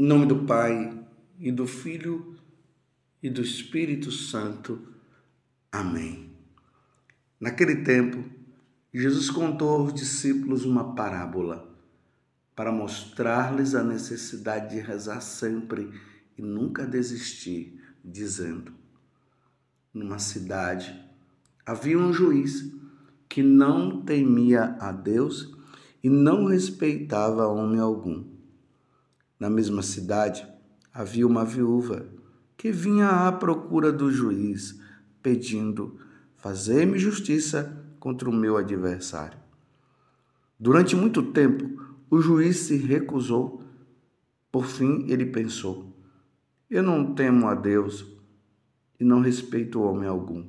Em nome do Pai, e do Filho, e do Espírito Santo. Amém. Naquele tempo, Jesus contou aos discípulos uma parábola para mostrar-lhes a necessidade de rezar sempre e nunca desistir, dizendo: Numa cidade havia um juiz que não temia a Deus e não respeitava homem algum. Na mesma cidade havia uma viúva que vinha à procura do juiz, pedindo: Fazei-me justiça contra o meu adversário. Durante muito tempo, o juiz se recusou. Por fim, ele pensou: Eu não temo a Deus e não respeito homem algum.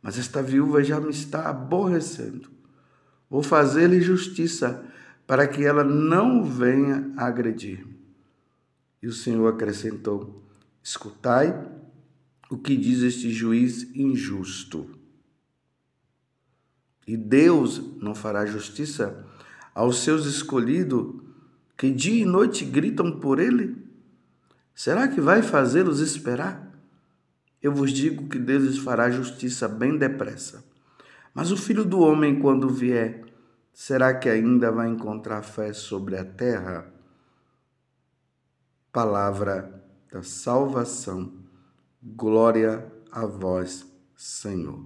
Mas esta viúva já me está aborrecendo. Vou fazer-lhe justiça para que ela não venha agredir-me. E o Senhor acrescentou: Escutai o que diz este juiz injusto. E Deus não fará justiça aos seus escolhidos que dia e noite gritam por ele? Será que vai fazê-los esperar? Eu vos digo que Deus lhes fará justiça bem depressa. Mas o filho do homem, quando vier, será que ainda vai encontrar fé sobre a terra? Palavra da salvação. Glória a vós, Senhor.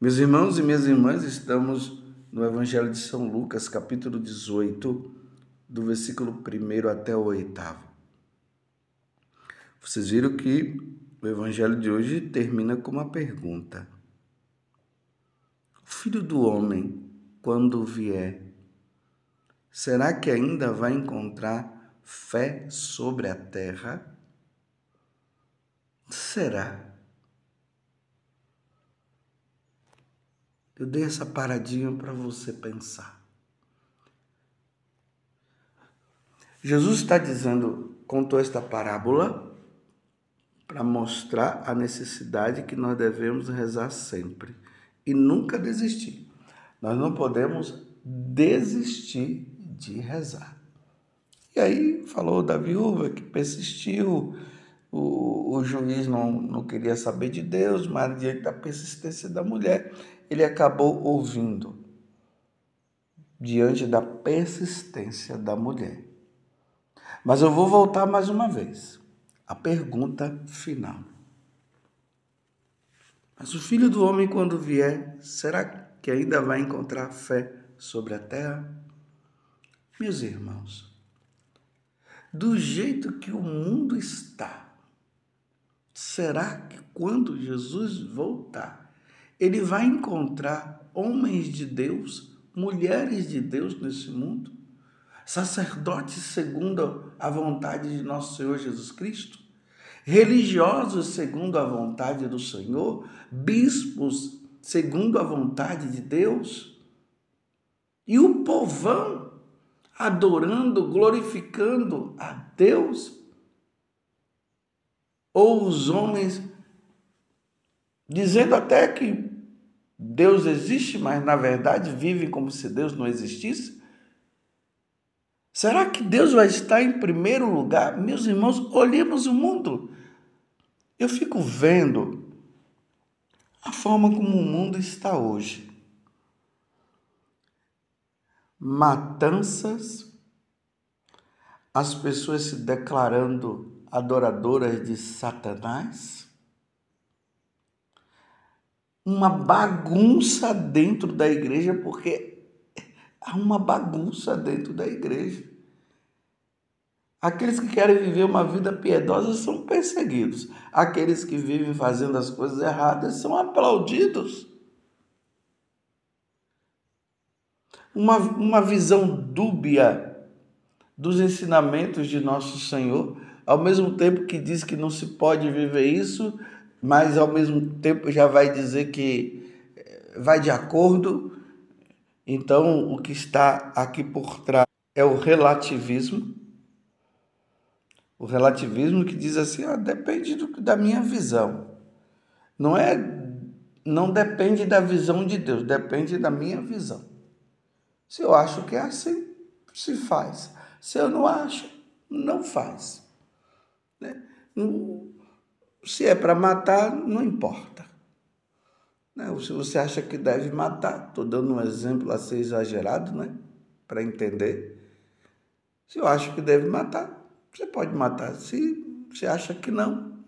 Meus irmãos e minhas irmãs, estamos no Evangelho de São Lucas, capítulo 18, do versículo 1 até o 8. Vocês viram que o Evangelho de hoje termina com uma pergunta: filho do homem, quando vier, será que ainda vai encontrar fé sobre a terra? Será? Eu dei essa paradinha para você pensar. Jesus está dizendo, contou esta parábola para mostrar a necessidade que nós devemos rezar sempre e nunca desistir. Nós não podemos desistir de rezar. E aí falou da viúva que persistiu, o, o juiz não, não queria saber de Deus, mas diante da persistência da mulher, ele acabou ouvindo. Diante da persistência da mulher. Mas eu vou voltar mais uma vez. A pergunta final. Mas o filho do homem, quando vier, será que ainda vai encontrar fé sobre a terra? Meus irmãos, do jeito que o mundo está, será que quando Jesus voltar, ele vai encontrar homens de Deus, mulheres de Deus nesse mundo? Sacerdotes segundo a vontade de nosso Senhor Jesus Cristo? Religiosos segundo a vontade do Senhor? Bispos segundo a vontade de Deus? E o povão adorando, glorificando a Deus? Ou os homens dizendo até que Deus existe, mas na verdade vivem como se Deus não existisse? Será que Deus vai estar em primeiro lugar? Meus irmãos, olhemos o mundo. Eu fico vendo a forma como o mundo está hoje matanças, as pessoas se declarando adoradoras de Satanás, uma bagunça dentro da igreja, porque há uma bagunça dentro da igreja. Aqueles que querem viver uma vida piedosa são perseguidos. Aqueles que vivem fazendo as coisas erradas são aplaudidos. uma, uma visão dúbia dos ensinamentos de nosso Senhor, ao mesmo tempo que diz que não se pode viver isso, mas ao mesmo tempo já vai dizer que eh, vai de acordo. Então, o que está aqui por trás é o relativismo. O relativismo que diz assim, ah, depende do, da minha visão. Não é não depende da visão de Deus, depende da minha visão. Se eu acho que é assim, se faz. Se eu não acho, não faz. Né? Se é para matar, não importa. Né? Se você acha que deve matar, estou dando um exemplo a ser exagerado, né? para entender. Se eu acho que deve matar, você pode matar. Se você acha que não,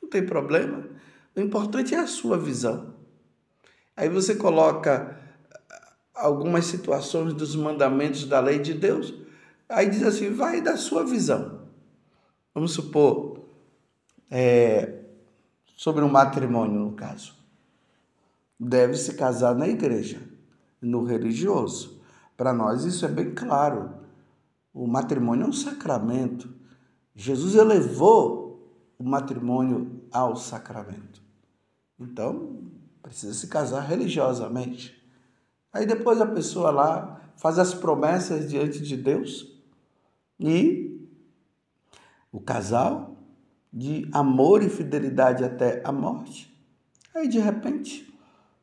não tem problema. O importante é a sua visão. Aí você coloca algumas situações dos mandamentos da lei de Deus, aí diz assim: vai da sua visão. Vamos supor, é, sobre um matrimônio, no caso. Deve se casar na igreja, no religioso. Para nós isso é bem claro. O matrimônio é um sacramento. Jesus elevou o matrimônio ao sacramento. Então, precisa se casar religiosamente. Aí depois a pessoa lá faz as promessas diante de Deus e o casal de amor e fidelidade até a morte. Aí de repente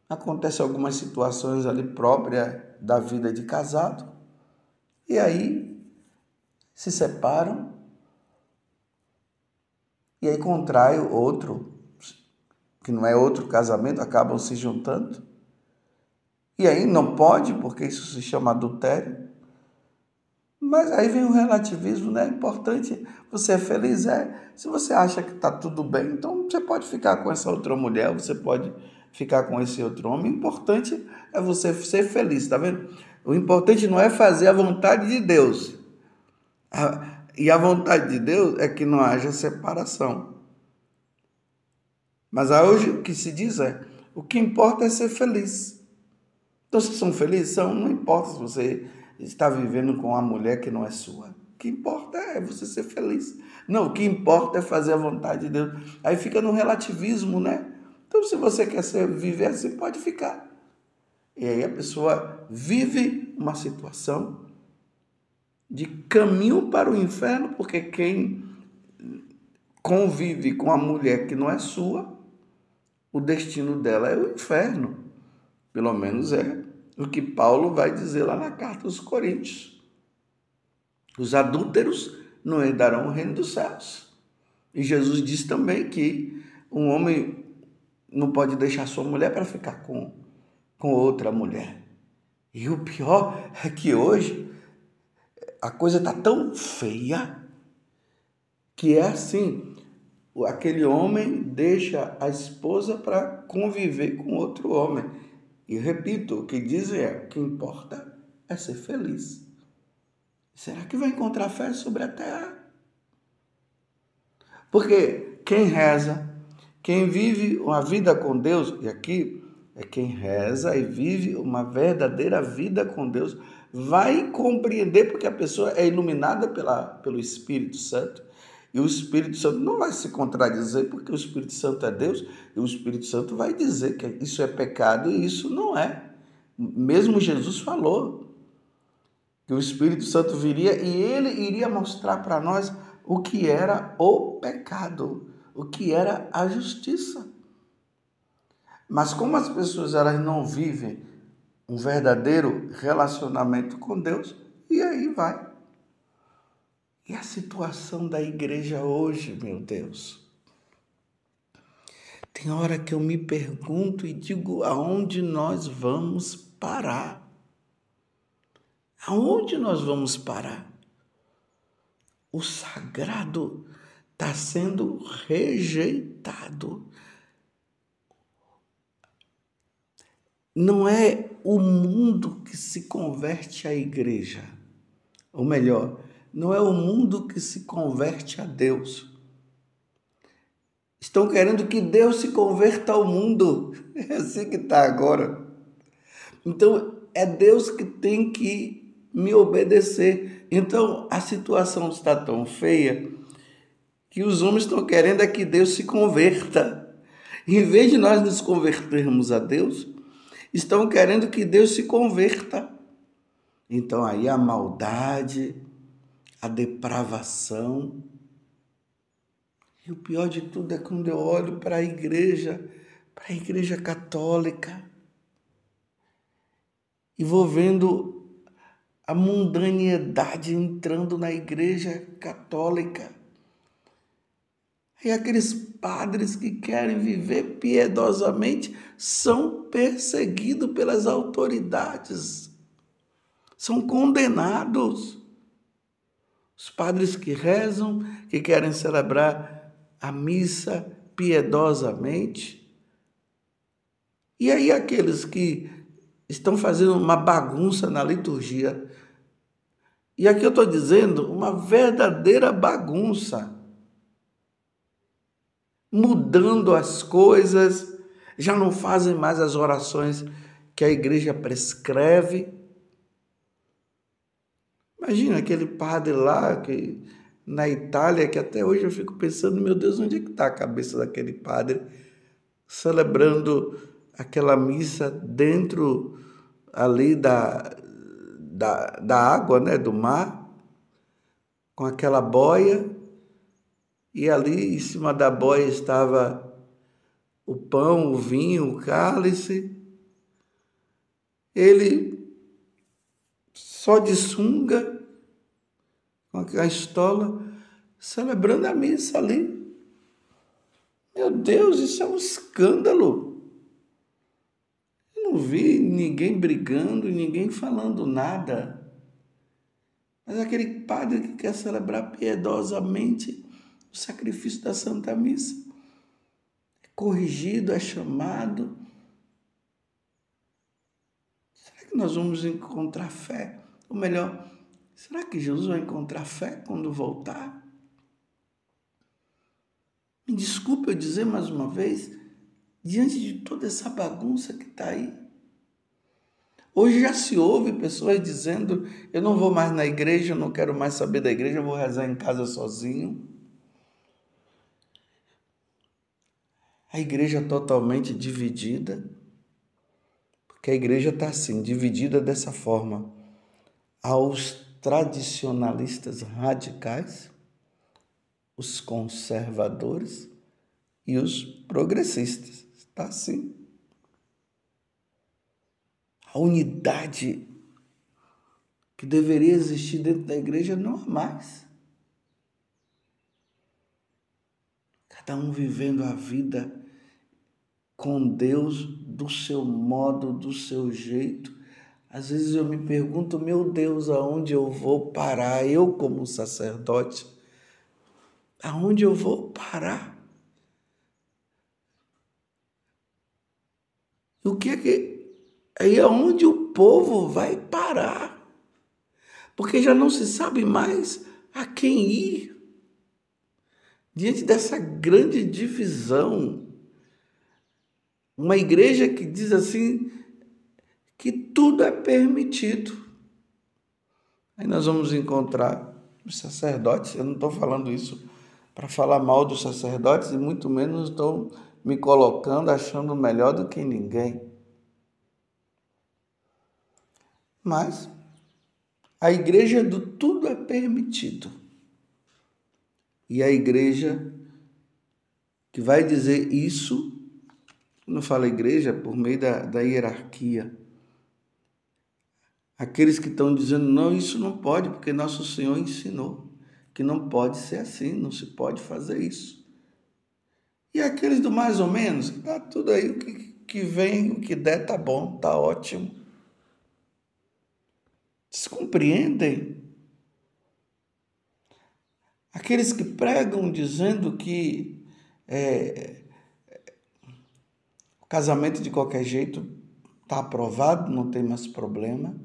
acontece algumas situações ali próprias da vida de casado e aí se separam e aí contrai outro que não é outro casamento, acabam se juntando. E aí não pode, porque isso se chama adultério. Mas aí vem o relativismo, né? É importante você é feliz, é. Se você acha que está tudo bem, então você pode ficar com essa outra mulher, você pode ficar com esse outro homem. O importante é você ser feliz, tá vendo? O importante não é fazer a vontade de Deus. E a vontade de Deus é que não haja separação. Mas hoje o que se diz é: o que importa é ser feliz. Então, se são felizes, são, não importa se você está vivendo com uma mulher que não é sua. O que importa é você ser feliz. Não, o que importa é fazer a vontade de Deus. Aí fica no relativismo, né? Então, se você quer ser, viver assim, pode ficar. E aí a pessoa vive uma situação de caminho para o inferno, porque quem convive com a mulher que não é sua, o destino dela é o inferno. Pelo menos é o que Paulo vai dizer lá na carta aos Coríntios. Os adúlteros não herdarão o reino dos céus. E Jesus diz também que um homem não pode deixar sua mulher para ficar com, com outra mulher. E o pior é que hoje a coisa está tão feia que é assim: aquele homem deixa a esposa para conviver com outro homem. E repito, o que dizem é: o que importa é ser feliz. Será que vai encontrar fé sobre a terra? Porque quem reza, quem vive uma vida com Deus, e aqui é quem reza e vive uma verdadeira vida com Deus, vai compreender, porque a pessoa é iluminada pela, pelo Espírito Santo, e o Espírito Santo não vai se contradizer, porque o Espírito Santo é Deus, e o Espírito Santo vai dizer que isso é pecado e isso não é. Mesmo Jesus falou que o Espírito Santo viria e ele iria mostrar para nós o que era o pecado, o que era a justiça. Mas como as pessoas elas não vivem um verdadeiro relacionamento com Deus, e aí vai e a situação da igreja hoje, meu Deus? Tem hora que eu me pergunto e digo aonde nós vamos parar? Aonde nós vamos parar? O sagrado está sendo rejeitado. Não é o mundo que se converte à igreja. Ou melhor, não é o mundo que se converte a Deus. Estão querendo que Deus se converta ao mundo. É assim que está agora. Então, é Deus que tem que me obedecer. Então, a situação está tão feia que os homens estão querendo é que Deus se converta. Em vez de nós nos convertermos a Deus, estão querendo que Deus se converta. Então, aí a maldade, a depravação. E o pior de tudo é quando eu olho para a igreja, para a igreja católica, e vou vendo a mundanidade entrando na igreja católica. E aqueles padres que querem viver piedosamente são perseguidos pelas autoridades, são condenados. Os padres que rezam, que querem celebrar a missa piedosamente. E aí, aqueles que estão fazendo uma bagunça na liturgia. E aqui eu estou dizendo uma verdadeira bagunça mudando as coisas, já não fazem mais as orações que a igreja prescreve. Imagina aquele padre lá que na Itália, que até hoje eu fico pensando, meu Deus, onde é que está a cabeça daquele padre celebrando aquela missa dentro ali da, da, da água, né, do mar, com aquela boia e ali em cima da boia estava o pão, o vinho, o cálice. Ele só de sunga, com a estola, celebrando a missa ali. Meu Deus, isso é um escândalo. Eu não vi ninguém brigando, ninguém falando nada. Mas aquele padre que quer celebrar piedosamente o sacrifício da Santa Missa. É corrigido, é chamado. Será que nós vamos encontrar fé? Ou melhor, será que Jesus vai encontrar fé quando voltar? Me desculpe eu dizer mais uma vez, diante de toda essa bagunça que está aí. Hoje já se ouve pessoas dizendo: eu não vou mais na igreja, eu não quero mais saber da igreja, eu vou rezar em casa sozinho. A igreja totalmente dividida, porque a igreja está assim, dividida dessa forma, aos tradicionalistas radicais, os conservadores e os progressistas. Está assim. A unidade que deveria existir dentro da igreja não há mais. Cada um vivendo a vida com Deus do seu modo, do seu jeito. Às vezes eu me pergunto, meu Deus, aonde eu vou parar? Eu, como sacerdote, aonde eu vou parar? O que é que. Aí aonde o povo vai parar? Porque já não se sabe mais a quem ir. Diante dessa grande divisão uma igreja que diz assim que tudo é permitido. Aí nós vamos encontrar os sacerdotes, eu não estou falando isso para falar mal dos sacerdotes e muito menos estou me colocando achando melhor do que ninguém. Mas a igreja do tudo é permitido. E a igreja que vai dizer isso quando fala igreja, por meio da, da hierarquia. Aqueles que estão dizendo, não, isso não pode, porque nosso Senhor ensinou que não pode ser assim, não se pode fazer isso. E aqueles do mais ou menos, tá tudo aí, o que, que vem, o que der, tá bom, tá ótimo. Vocês compreendem? Aqueles que pregam dizendo que é, Casamento de qualquer jeito está aprovado, não tem mais problema.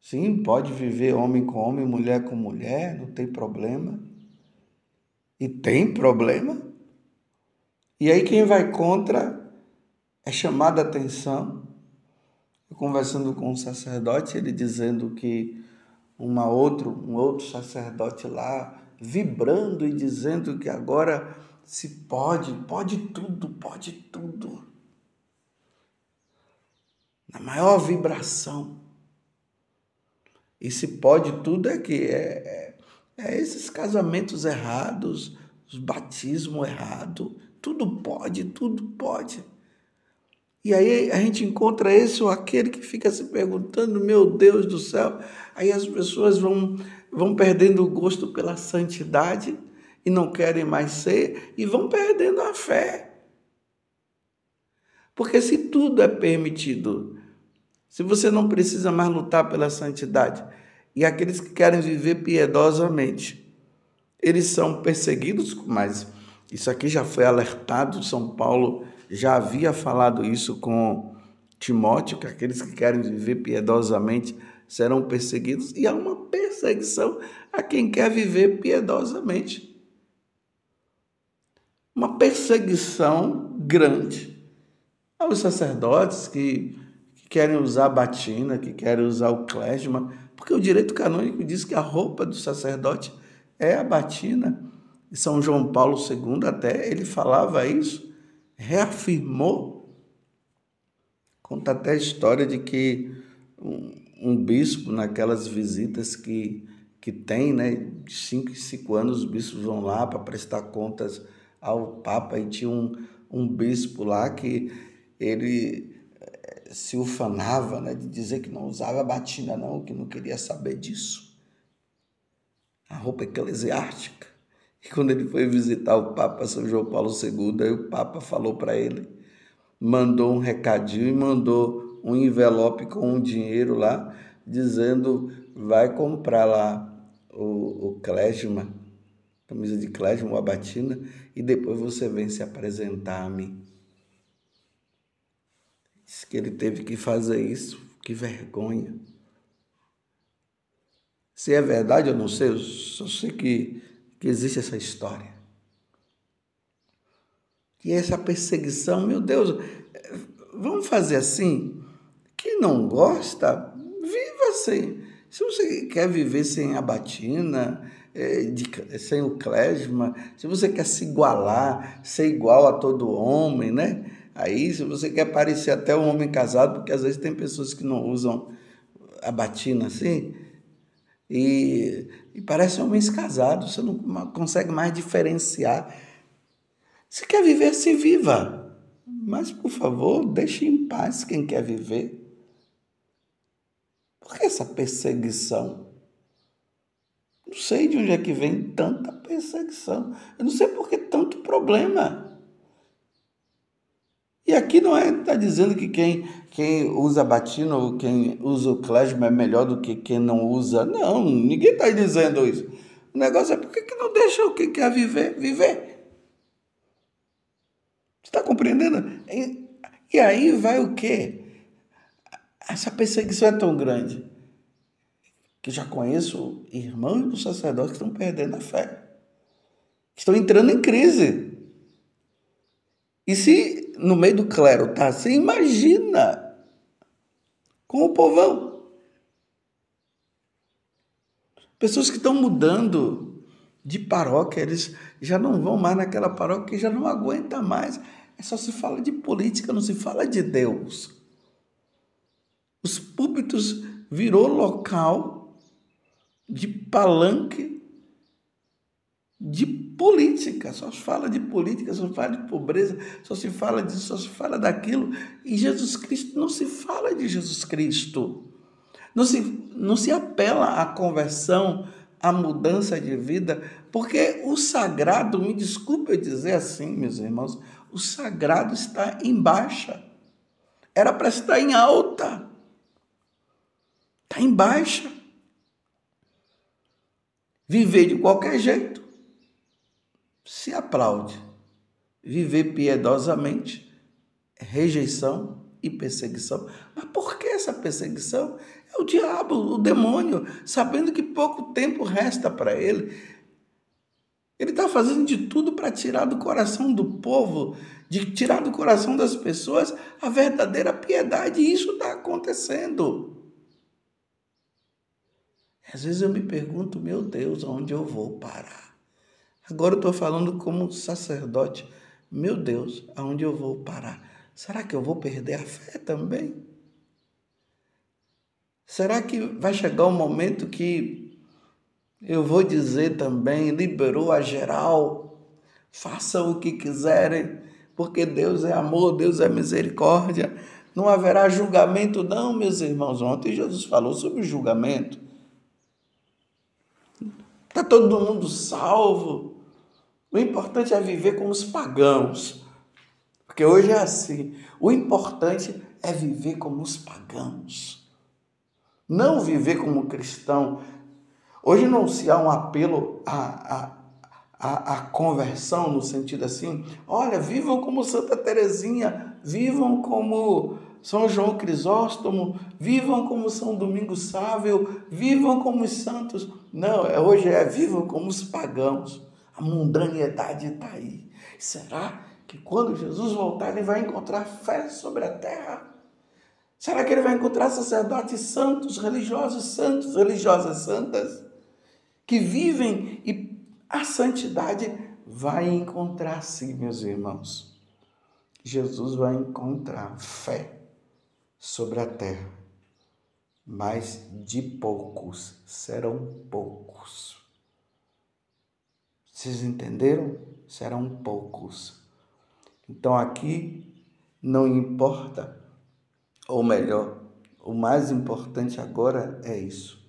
Sim, pode viver homem com homem, mulher com mulher, não tem problema. E tem problema. E aí quem vai contra é chamado a atenção. Eu conversando com um sacerdote, ele dizendo que uma outro, um outro sacerdote lá vibrando e dizendo que agora se pode, pode tudo, pode tudo na maior vibração. E se pode tudo é que é, é, é esses casamentos errados, os batismos errados, tudo pode, tudo pode. E aí a gente encontra esse ou aquele que fica se perguntando, meu Deus do céu. Aí as pessoas vão, vão perdendo o gosto pela santidade e não querem mais ser e vão perdendo a fé. Porque se tudo é permitido, se você não precisa mais lutar pela santidade, e aqueles que querem viver piedosamente, eles são perseguidos, mas isso aqui já foi alertado, São Paulo já havia falado isso com Timóteo, que aqueles que querem viver piedosamente serão perseguidos, e há uma perseguição a quem quer viver piedosamente. Uma perseguição grande aos sacerdotes que, que querem usar a batina, que querem usar o clésima, porque o direito canônico diz que a roupa do sacerdote é a batina. E São João Paulo II até ele falava isso reafirmou, conta até a história de que um, um bispo, naquelas visitas que, que tem, né, de cinco em cinco anos, os bispos vão lá para prestar contas ao Papa, e tinha um, um bispo lá que ele eh, se ufanava né, de dizer que não usava batina, não, que não queria saber disso. A roupa eclesiástica. E quando ele foi visitar o Papa São João Paulo II, aí o Papa falou para ele, mandou um recadinho e mandou um envelope com um dinheiro lá, dizendo: vai comprar lá o, o camisa de clésima, uma batina, e depois você vem se apresentar a mim. Diz que ele teve que fazer isso, que vergonha. Se é verdade, eu não sei, eu só sei que que existe essa história. E essa perseguição, meu Deus, vamos fazer assim? Quem não gosta, viva sem. Se você quer viver sem a batina, é, sem o clésima, se você quer se igualar, ser igual a todo homem, né? Aí, se você quer parecer até um homem casado, porque às vezes tem pessoas que não usam a batina assim, e, e parecem homens casados, você não consegue mais diferenciar. Se quer viver, se viva. Mas, por favor, deixe em paz quem quer viver. Por que essa perseguição? Não sei de onde é que vem tanta perseguição. Eu não sei por que tanto problema. E aqui não é está dizendo que quem, quem usa batina ou quem usa o clésima é melhor do que quem não usa. Não, ninguém está dizendo isso. O negócio é por que não deixa o que quer viver, viver? Você está compreendendo? E, e aí vai o quê? Essa perseguição é tão grande que já conheço irmãos e sacerdotes que estão perdendo a fé, que estão entrando em crise. E se no meio do clero, tá? Você imagina com o povão. Pessoas que estão mudando de paróquia, eles já não vão mais naquela paróquia, já não aguenta mais. É só se fala de política, não se fala de Deus. Os púlpitos virou local de palanque de política, só se fala de política, só se fala de pobreza, só se fala disso, só se fala daquilo, e Jesus Cristo não se fala de Jesus Cristo. Não se, não se apela à conversão, à mudança de vida, porque o sagrado, me desculpe eu dizer assim, meus irmãos, o sagrado está em baixa. Era para estar em alta. Está em baixa. Viver de qualquer jeito se aplaude. Viver piedosamente, rejeição e perseguição. Mas por que essa perseguição? É o diabo, o demônio, sabendo que pouco tempo resta para ele. Ele está fazendo de tudo para tirar do coração do povo, de tirar do coração das pessoas a verdadeira piedade. E isso está acontecendo. Às vezes eu me pergunto, meu Deus, onde eu vou parar? Agora eu estou falando como sacerdote. Meu Deus, aonde eu vou parar? Será que eu vou perder a fé também? Será que vai chegar um momento que eu vou dizer também, liberou a geral, façam o que quiserem, porque Deus é amor, Deus é misericórdia. Não haverá julgamento, não, meus irmãos. Ontem Jesus falou sobre julgamento. Está todo mundo salvo. O importante é viver como os pagãos. Porque hoje é assim. O importante é viver como os pagãos. Não viver como cristão. Hoje não se há um apelo a, a, conversão no sentido assim, olha, vivam como Santa Teresinha, vivam como São João Crisóstomo, vivam como São Domingos Sávio, vivam como os santos. Não, é, hoje é vivam como os pagãos. A mundanidade está aí. Será que quando Jesus voltar ele vai encontrar fé sobre a terra? Será que ele vai encontrar sacerdotes santos, religiosos santos, religiosas santas, que vivem e a santidade vai encontrar sim, meus irmãos. Jesus vai encontrar fé sobre a terra, mas de poucos serão poucos. Vocês entenderam? Serão poucos. Então aqui não importa, ou melhor, o mais importante agora é isso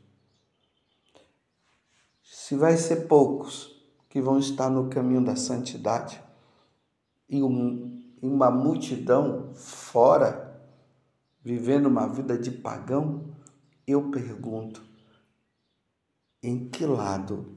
se vai ser poucos que vão estar no caminho da santidade e um, uma multidão fora, vivendo uma vida de pagão, eu pergunto: em que lado